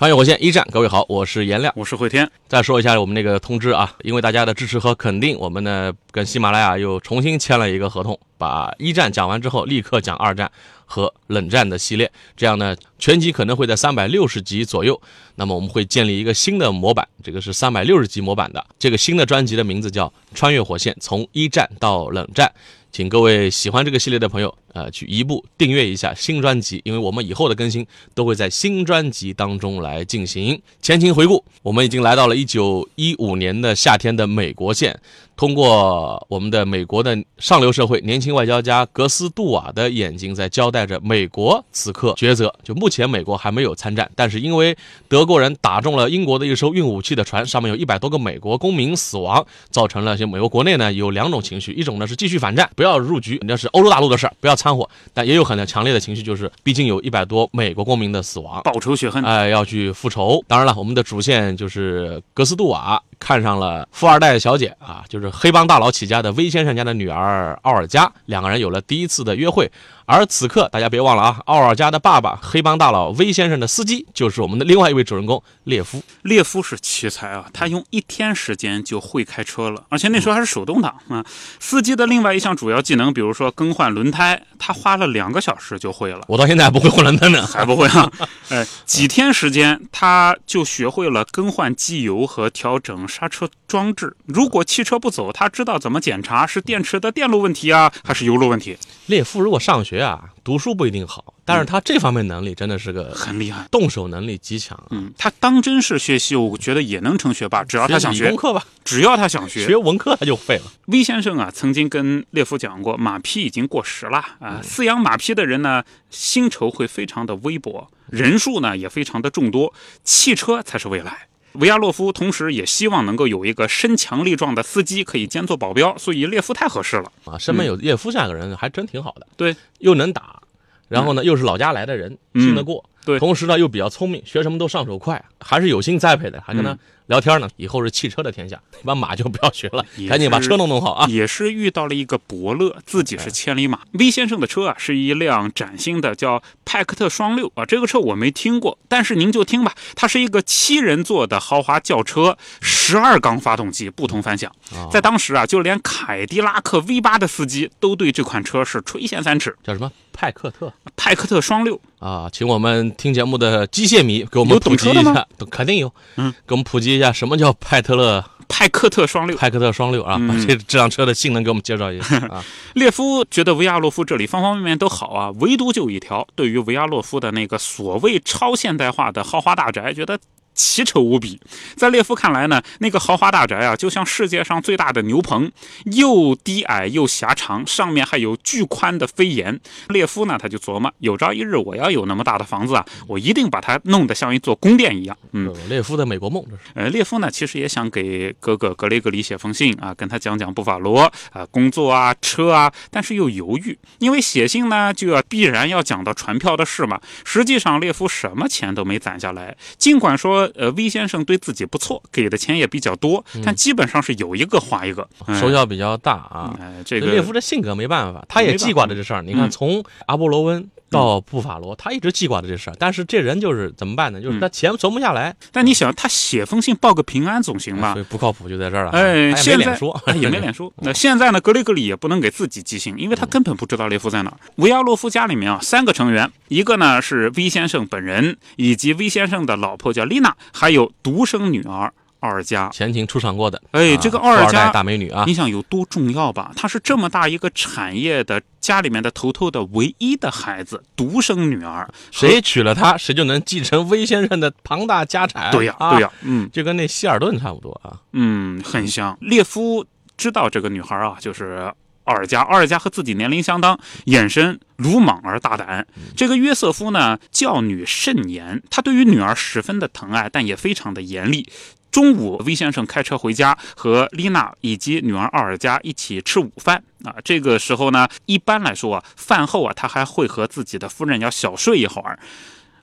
穿越火线一战，各位好，我是颜亮。我是慧天。再说一下我们那个通知啊，因为大家的支持和肯定，我们呢跟喜马拉雅又重新签了一个合同，把一战讲完之后，立刻讲二战和冷战的系列，这样呢全集可能会在三百六十集左右。那么我们会建立一个新的模板，这个是三百六十集模板的。这个新的专辑的名字叫《穿越火线：从一战到冷战》。请各位喜欢这个系列的朋友，呃，去一步订阅一下新专辑，因为我们以后的更新都会在新专辑当中来进行。前情回顾，我们已经来到了一九一五年的夏天的美国线，通过我们的美国的上流社会年轻外交家格斯杜瓦的眼睛，在交代着美国此刻抉择。就目前美国还没有参战，但是因为德国人打中了英国的一艘运武器的船，上面有一百多个美国公民死亡，造成了像美国国内呢有两种情绪，一种呢是继续反战。不要入局，那是欧洲大陆的事儿，不要掺和。但也有很强烈的情绪，就是毕竟有一百多美国公民的死亡，报仇雪恨，哎，要去复仇。当然了，我们的主线就是格斯杜瓦看上了富二代小姐啊，就是黑帮大佬起家的威先生家的女儿奥尔加，两个人有了第一次的约会。而此刻，大家别忘了啊，奥尔加的爸爸黑帮大佬威先生的司机就是我们的另外一位主人公列夫。列夫是奇才啊，他用一天时间就会开车了，而且那时候还是手动挡啊。司机的另外一项主要技能，比如说更换轮胎，他花了两个小时就会了。我到现在还不会换轮胎呢，还不会啊？哎，几天时间他就学会了更换机油和调整刹车装置。如果汽车不走，他知道怎么检查是电池的电路问题啊，还是油路问题。列夫如果上学。啊，读书不一定好，但是他这方面能力真的是个很厉害，动手能力极强。嗯，他当真是学习，我觉得也能成学霸，只要他想学。功课吧，只要他想学，学文科他就废了。威先生啊，曾经跟列夫讲过，马匹已经过时了啊，饲养马匹的人呢，薪酬会非常的微薄，人数呢也非常的众多，汽车才是未来。维亚洛夫同时也希望能够有一个身强力壮的司机可以兼做保镖，所以列夫太合适了啊！身边有列夫这样一个人，还真挺好的。对，又能打，然后呢又是老家来的人，信得过。对，同时呢又比较聪明，学什么都上手快，还是有心栽培的，还跟他。聊天呢，以后是汽车的天下，把马就不要学了，赶紧把车弄弄好啊！也是遇到了一个伯乐，自己是千里马。V 先生的车啊，是一辆崭新的叫派克特双六啊，这个车我没听过，但是您就听吧，它是一个七人座的豪华轿车，十二缸发动机，不同凡响。在当时啊，就连凯迪拉克 V 八的司机都对这款车是垂涎三尺。叫什么？派克特？派克特双六啊，请我们听节目的机械迷给我们普及一下，肯定有，嗯，给我们普及。下什么叫派特勒派克特双六？派克特双六啊，把这这辆车的性能给我们介绍一下 啊。列夫觉得维亚洛夫这里方方面面都好啊，唯独就一条，对于维亚洛夫的那个所谓超现代化的豪华大宅，觉得。奇丑无比，在列夫看来呢，那个豪华大宅啊，就像世界上最大的牛棚，又低矮又狭长，上面还有巨宽的飞檐。列夫呢，他就琢磨，有朝一日我要有那么大的房子啊，我一定把它弄得像一座宫殿一样。嗯，列夫的美国梦，这是。呃，列夫呢，其实也想给哥哥格雷格里写封信啊，跟他讲讲布法罗啊，工作啊，车啊，但是又犹豫，因为写信呢，就要必然要讲到船票的事嘛。实际上，列夫什么钱都没攒下来，尽管说。呃，魏先生对自己不错，给的钱也比较多，但基本上是有一个花一个，手脚比较大啊。这个列夫的性格没办法，他也记挂着这事儿。你看，从阿波罗温。到布法罗，他一直记挂着这事儿，但是这人就是怎么办呢？就是他钱存不下来。但你想，他写封信报个平安总行吧？不靠谱就在这儿了。哎，现在说也没脸说。那现在呢？格雷格里也不能给自己寄信，因为他根本不知道雷夫在哪儿。维亚洛夫家里面啊，三个成员，一个呢是 V 先生本人，以及 V 先生的老婆叫丽娜，还有独生女儿。奥尔加前情出场过的，哎，这个奥尔加大美女啊，你想有多重要吧？她是这么大一个产业的家里面的头头的唯一的孩子，独生女儿，谁娶了她，谁就能继承威先生的庞大家产。对呀，对呀，嗯，就跟那希尔顿差不多啊，嗯，很像。列夫知道这个女孩啊，就是。尔加。奥尔加和自己年龄相当，眼神鲁莽而大胆。这个约瑟夫呢，教女甚严，他对于女儿十分的疼爱，但也非常的严厉。中午，V 先生开车回家，和丽娜以及女儿奥尔加一起吃午饭啊。这个时候呢，一般来说啊，饭后啊，他还会和自己的夫人要小睡一会儿。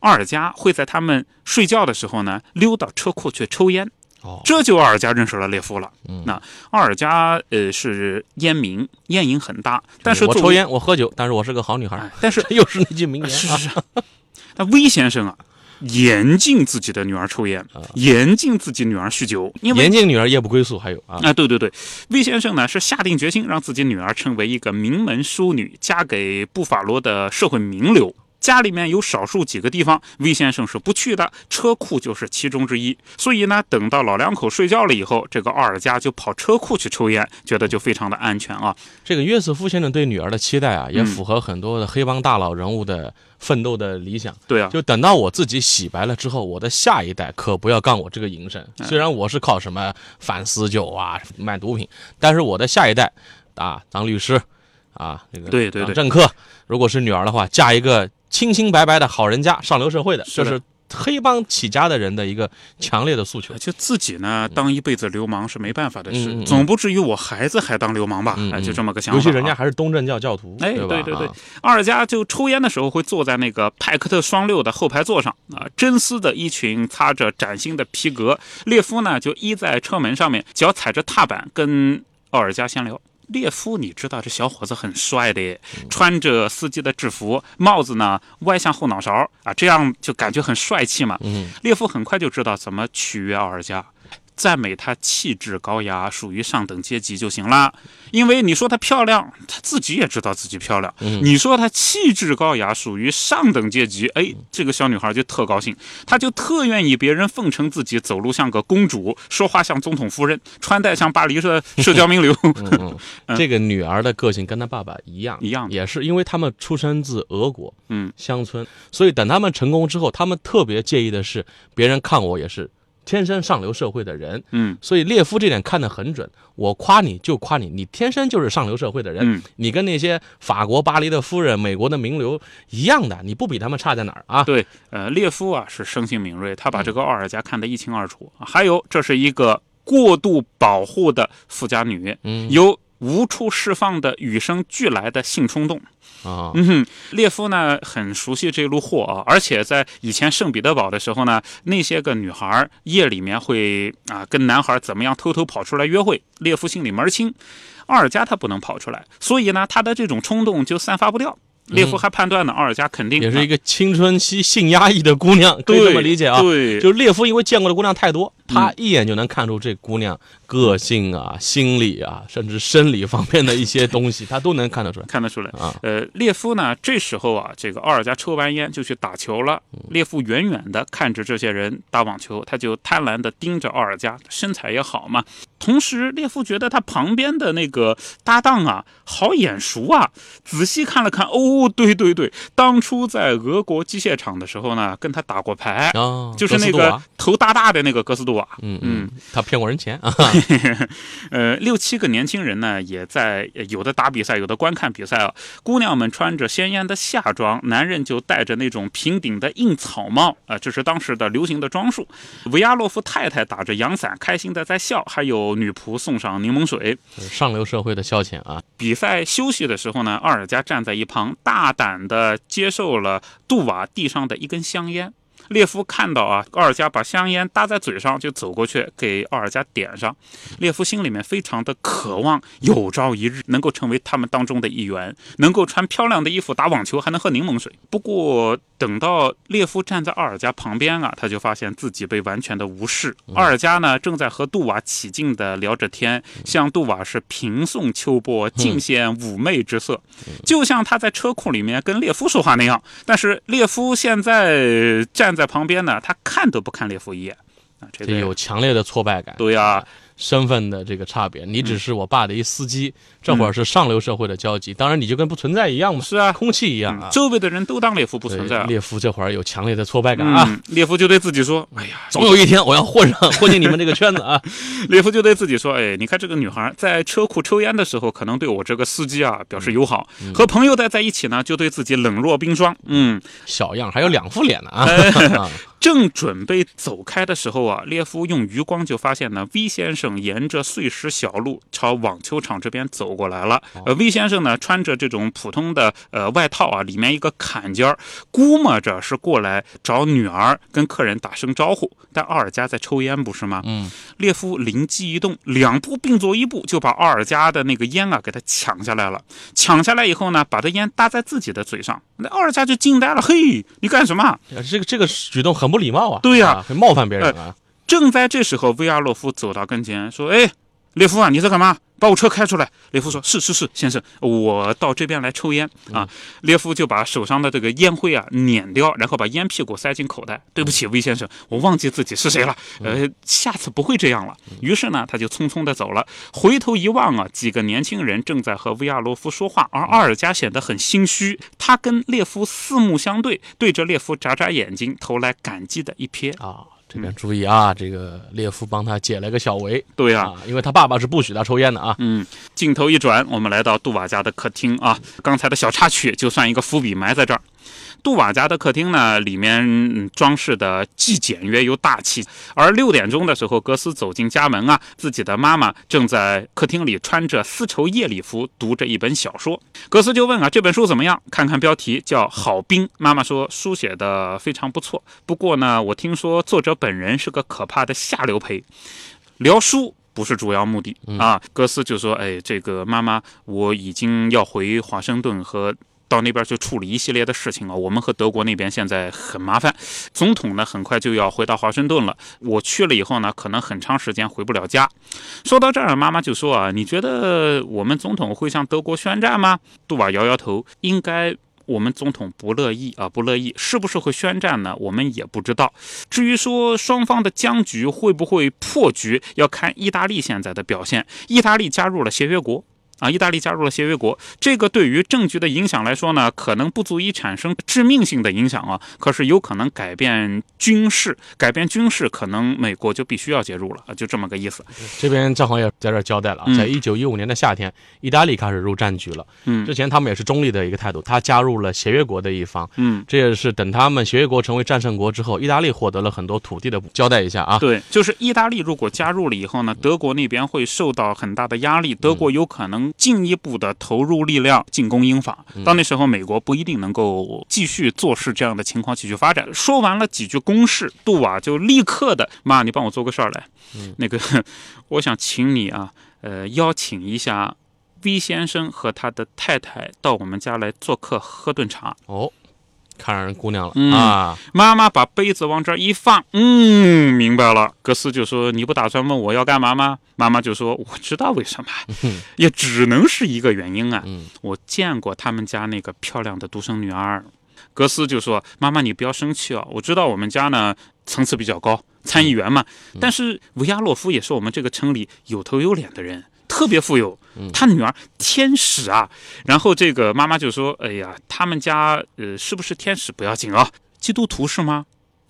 奥尔加会在他们睡觉的时候呢，溜到车库去抽烟。哦，这就奥尔加认识了列夫了。嗯那奥尔加呃是烟民，烟瘾很大，但是我抽烟，我喝酒，但是我是个好女孩哎。但是 又是那句名言啊。是是是，那威先生啊，严禁自己的女儿抽烟，啊。严禁自己女儿酗酒，因为严禁女儿夜不归宿，还有啊，啊，对对对，魏先生呢是下定决心让自己女儿成为一个名门淑女，嫁给布法罗的社会名流。家里面有少数几个地方，魏先生是不去的，车库就是其中之一。所以呢，等到老两口睡觉了以后，这个奥尔加就跑车库去抽烟，觉得就非常的安全啊。这个约瑟夫先生对女儿的期待啊，也嗯符合很多的黑帮大佬人物的奋斗的理想。对啊，就等到我自己洗白了之后，我的下一代可不要干我这个营生。嗯虽然我是靠什么反私酒啊、卖毒品，但是我的下一代啊，当律师啊，这个对对对当政客，如果是女儿的话，嫁一个清清白白的好人家，上流社会的，是的这是黑帮起家的人的一个强烈的诉求。就自己呢当一辈子流氓是没办法的事，总不至于我孩子还当流氓吧？哎，就这么个想法、啊。尤其人家还是东正教教徒，哎对吧？对对对啊奥尔加就抽烟的时候会坐在那个派克特双六的后排座上啊，真丝的衣裙擦着崭新的皮革。列夫呢就依在车门上面，脚踩着踏板，跟奥尔加闲聊。列夫，你知道这小伙子很帅的，穿着司机的制服，帽子呢歪向后脑勺啊，这样就感觉很帅气嘛。嗯，列夫很快就知道怎么取悦奥尔加，赞美她气质高雅，属于上等阶级就行了。因为你说她漂亮，她自己也知道自己漂亮；嗯。你说她气质高雅，属于上等阶级，哎，这个小女孩就特高兴，她就特愿意别人奉承自己，走路像个公主，说话像总统夫人，穿戴像巴黎的 社交名流。嗯 嗯，这个女儿的个性跟她爸爸一样，一样也是因为他们出生自俄国嗯，乡村，所以等他们成功之后，他们特别介意的是别人看我也是天生上流社会的人。嗯，所以列夫这点看得很准，我夸你就夸你，你天生就是上流社会的人，嗯你跟那些法国巴黎的夫人、美国的名流一样的，你不比他们差在哪儿啊？对，呃，列夫啊是生性敏锐，他把这个奥尔加看得一清二楚。还有，这是一个过度保护的富家女，嗯有无处释放的与生俱来的性冲动。啊，嗯哼，列夫呢很熟悉这路货啊，而且在以前圣彼得堡的时候呢，那些个女孩儿夜里面会啊跟男孩怎么样偷偷跑出来约会，列夫心里门儿清。奥尔加他不能跑出来，所以呢，他的这种冲动就散发不掉。列夫还判断呢，奥尔加肯定嗯也是一个个青春期性压抑的姑娘，可以这么理解啊。对，就是列夫，因为见过的姑娘太多，嗯他一眼就能看出这姑娘个性啊、心理啊，甚至生理方面的一些东西，他都能看得出来看得出来。啊。呃，列夫呢，这时候啊，这个奥尔加抽完烟就去打球了。嗯列夫远远的看着这些人打网球，他就贪婪的盯着奥尔加，身材也好嘛。同时，列夫觉得他旁边的那个搭档啊，好眼熟啊。仔细看了看，哦，对对对，当初在俄国机械厂的时候呢，跟他打过牌，哦，就是那个头大大的那个格斯杜瓦。嗯嗯嗯，他骗过人钱啊。呃，六七个年轻人呢，也在有的打比赛，有的观看比赛啊。姑娘们穿着鲜艳的夏装，男人就戴着那种平顶的硬草帽啊、这是当时的流行的装束。维亚洛夫太太打着阳伞，开心的在笑，还有女仆送上柠檬水。上流社会的消遣啊，比赛休息的时候呢，奥尔加站在一旁，大胆的接受了杜瓦地上的一根香烟。列夫看到啊，奥尔加把香烟搭在嘴上，就走过去给奥尔加点上。列夫心里面非常的渴望，有朝一日能够成为他们当中的一员，能够穿漂亮的衣服打网球，还能喝柠檬水。不过等到列夫站在奥尔加旁边啊，他就发现自己被完全的无视。奥尔加呢，正在和杜瓦起劲的聊着天，向杜瓦是平送秋波，尽显妩媚之色，就像他在车库里面跟列夫说话那样。但是列夫现在站在旁边呢，他看都不看列夫一眼啊，这个有强烈的挫败感。对呀、身份的这个差别，你只是我爸的一司机，这会儿是上流社会的交集，当然你就跟不存在一样嘛，是啊，空气一样啊。周围的人都当列夫不存在了。列夫这会儿有强烈的挫败感啊，列夫就对自己说：“哎呀，总有一天我要混上 混进你们这个圈子啊。”列夫就对自己说：“哎，你看这个女孩在车库抽烟的时候，可能对我这个司机啊表示友好；和朋友待在一起呢，就对自己冷若冰霜。嗯，小样，还有两副脸呢啊。”正准备走开的时候啊，列夫用余光就发现呢，V 先生沿着碎石小路朝网球场这边走过来了。呃，V 先生呢穿着这种普通的呃外套啊，里面一个坎肩儿，估摸着是过来找女儿跟客人打声招呼。但奥尔加在抽烟，不是吗？嗯。列夫灵机一动，两步并作一步，就把奥尔加的那个烟啊给他抢下来了。抢下来以后呢，把这烟搭在自己的嘴上。那奥尔加就惊呆了，嘿，你干什么？这个这个举动很。不礼貌啊！对呀，很冒犯别人啊！正在这时候，维亚洛夫走到跟前，说：“哎，列夫啊，你在干嘛？把我车开出来。”列夫说：“是是是，先生，我到这边来抽烟啊。”列夫就把手上的这个烟灰啊碾掉，然后把烟屁股塞进口袋。对不起，魏先生，我忘记自己是谁了。呃，下次不会这样了。于是呢，他就匆匆的走了。回头一望啊，几个年轻人正在和维亚洛夫说话，而阿尔加显得很心虚。他跟列夫四目相对，对着列夫眨眨眼睛，投来感激的一瞥啊。这边注意啊，这个列夫帮他解了个小围。对啊，因为他爸爸是不许他抽烟的啊。嗯，镜头一转，我们来到杜瓦家的客厅啊。刚才的小插曲就算一个伏笔埋在这儿。杜瓦家的客厅呢，里面装饰的既简约又大气。而六点钟的时候，格斯走进家门啊，自己的妈妈正在客厅里穿着丝绸夜礼服读着一本小说。格斯就问啊，这本书怎么样？看看标题叫《好兵》。妈妈说书写的非常不错，不过呢，我听说作者本人是个可怕的下流胚。聊书不是主要目的啊。格斯就说，哎，这个妈妈，我已经要回华盛顿和。到那边去处理一系列的事情啊，我们和德国那边现在很麻烦。总统呢，很快就要回到华盛顿了。我去了以后呢，可能很长时间回不了家。说到这儿，妈妈就说啊，你觉得我们总统会向德国宣战吗？杜瓦摇摇头，应该我们总统不乐意啊，不乐意。是不是会宣战呢？我们也不知道。至于说双方的僵局会不会破局，要看意大利现在的表现。意大利加入了协约国。啊，意大利加入了协约国，这个对于政局的影响来说呢，可能不足以产生致命性的影响啊，可是有可能改变军事，改变军事，可能美国就必须要介入了啊，就这么个意思。这边正好也在这交代了，在一九一五年的夏天，意大利开始入战局了。嗯，之前他们也是中立的一个态度，他加入了协约国的一方。嗯，这也是等他们协约国成为战胜国之后，意大利获得了很多土地的交代一下啊。对，就是意大利如果加入了以后呢，德国那边会受到很大的压力，德国有可能。进一步的投入力量进攻英法，到那时候美国不一定能够继续坐视这样的情况继续发展。说完了几句公事，杜瓦就立刻的妈，你帮我做个事儿来，那个 我想请你啊，呃，邀请一下 V 先生和他的太太到我们家来做客，喝顿茶。哦。看上人姑娘了啊！妈妈把杯子往这儿一放，嗯，明白了。格斯就说：“你不打算问我要干嘛吗？”妈妈就说：“我知道为什么，也只能是一个原因啊。我见过他们家那个漂亮的独生女儿。”格斯就说：“妈妈，你不要生气啊！我知道我们家呢层次比较高，参议员嘛。但是维亚洛夫也是我们这个城里有头有脸的人。”特别富有，他女儿天使啊，然后这个妈妈就说：“哎呀，他们家呃是不是天使不要紧啊，基督徒是吗？”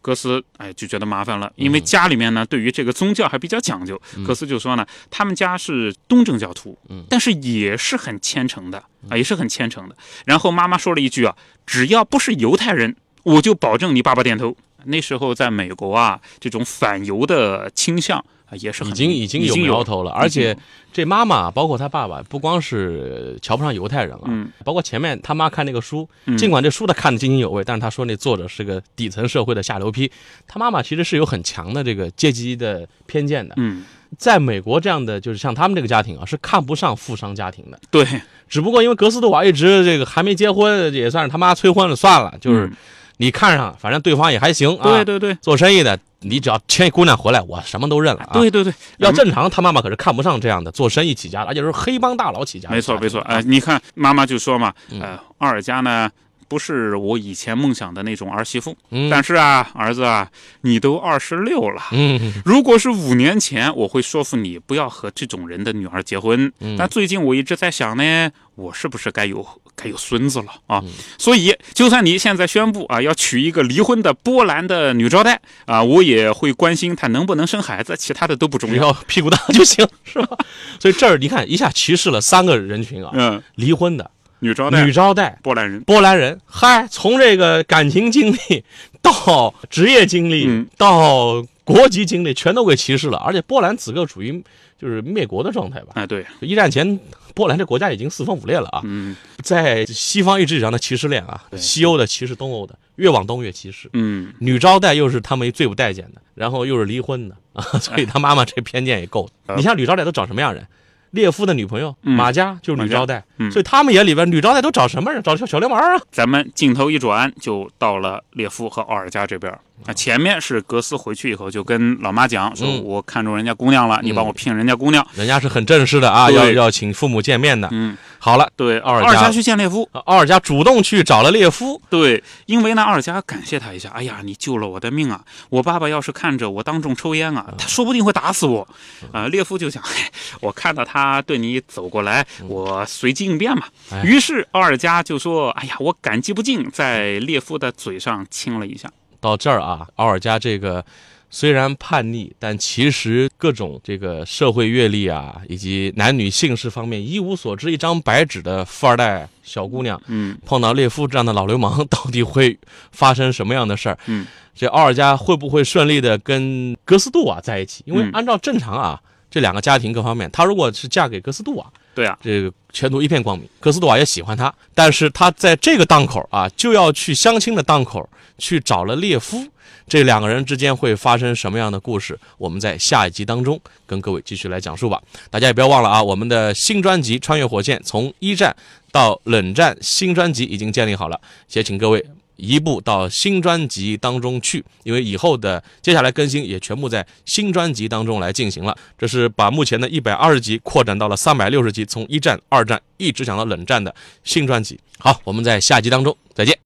格斯哎就觉得麻烦了，因为家里面呢对于这个宗教还比较讲究。格斯就说呢，他们家是东正教徒，但是也是很虔诚的啊，也是很虔诚的。然后妈妈说了一句啊：“只要不是犹太人，我就保证你爸爸点头。”那时候在美国啊，这种反犹的倾向。啊，也是已经已经有苗头了，而且这妈妈包括他爸爸，不光是瞧不上犹太人了，包括前面他妈看那个书，尽管这书他看得津津有味，但是他说那作者是个底层社会的下流批，他妈妈其实是有很强的这个阶级的偏见的。嗯，在美国这样的就是像他们这个家庭啊，是看不上富商家庭的。对，只不过因为格斯杜瓦一直这个还没结婚，也算是他妈催婚了，算了，就是你看上，反正对方也还行啊。对对对，做生意的。你只要牵姑娘回来，我什么都认了啊！对对对，要正常，他妈妈可是看不上这样的做生意起家的，而且是黑帮大佬起家。没错没错，哎，你看妈妈就说嘛，呃，奥尔加呢不是我以前梦想的那种儿媳妇。嗯但是啊，儿子啊，你都二十六了。嗯，如果是五年前，我会说服你不要和这种人的女儿结婚。嗯但最近我一直在想呢，我是不是该有该有孙子了啊？嗯所以，就算你现在宣布啊要娶一个离婚的波兰的女招待啊，我也会关心她能不能生孩子，其他的都不重只要。要屁股大就行，是吧？所以这儿你看一下歧视了三个人群啊，嗯，离婚的、女招待女，招待、波兰人。波兰人，嗨，从这个感情经历到职业经历、嗯到国籍经历，全都给歧视了。而且波兰此刻处于就是灭国的状态吧？哎，对，一战前，波兰这国家已经四分五裂了啊！嗯在西方一直以上的歧视链啊，西欧的歧视东欧的，越往东越歧视。嗯，女招待又是他们最不待见的，然后又是离婚的啊，所以他妈妈这偏见也够你像女招待都找什么样人？列夫的女朋友嗯马佳就是女招待，嗯所以他们眼里边女招待都找什么人？找小小流氓啊！咱们镜头一转，就到了列夫和奥尔加这边前面是格斯回去以后就跟老妈讲说，嗯我看中人家姑娘了，你帮我聘人家姑娘。人家是很正式的啊，要要请父母见面的。嗯，好了，对，奥尔加奥尔加去见列夫。奥尔加主动去找了列夫，对，因为呢，奥尔加感谢他一下。哎呀，你救了我的命啊！我爸爸要是看着我当众抽烟啊，他说不定会打死我。啊、列夫就想，嘿，我看到他对你走过来，我随机应变嘛。哎于是奥尔加就说：“哎呀，我感激不尽，在列夫的嘴上亲了一下。到这儿啊，奥尔加这个虽然叛逆，但其实各种这个社会阅历啊，以及男女姓氏方面一无所知，一张白纸的富二代小姑娘，嗯碰到列夫这样的老流氓，到底会发生什么样的事儿？嗯，这奥尔加会不会顺利的跟格斯杜瓦在一起？因为嗯按照正常啊，这两个家庭各方面，她如果是嫁给哥斯杜瓦，对啊，这个前途一片光明。哥斯杜瓦也喜欢她，但是她在这个档口啊，就要去相亲的档口去找了列夫。这两个人之间会发生什么样的故事？我们在下一集当中跟各位继续来讲述吧。大家也不要忘了啊，我们的新专辑《穿越火线》从一战到冷战新专辑已经建立好了，也请各位移步到新专辑当中去，因为以后的接下来更新也全部在新专辑当中来进行了。这是把目前的一百二十集扩展到了三百六十集，从一战、二战一直讲到冷战的新专辑。好，我们在下集当中再见。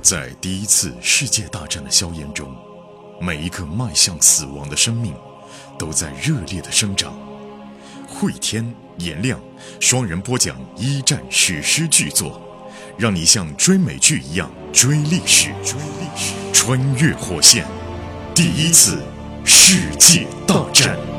在第一次世界大战的硝烟中，每一个迈向死亡的生命都在热烈的生长。汇天、颜亮双人播讲一战史诗巨作，让你像追美剧一样追历史，追历史，穿越火线，第一次世界大战。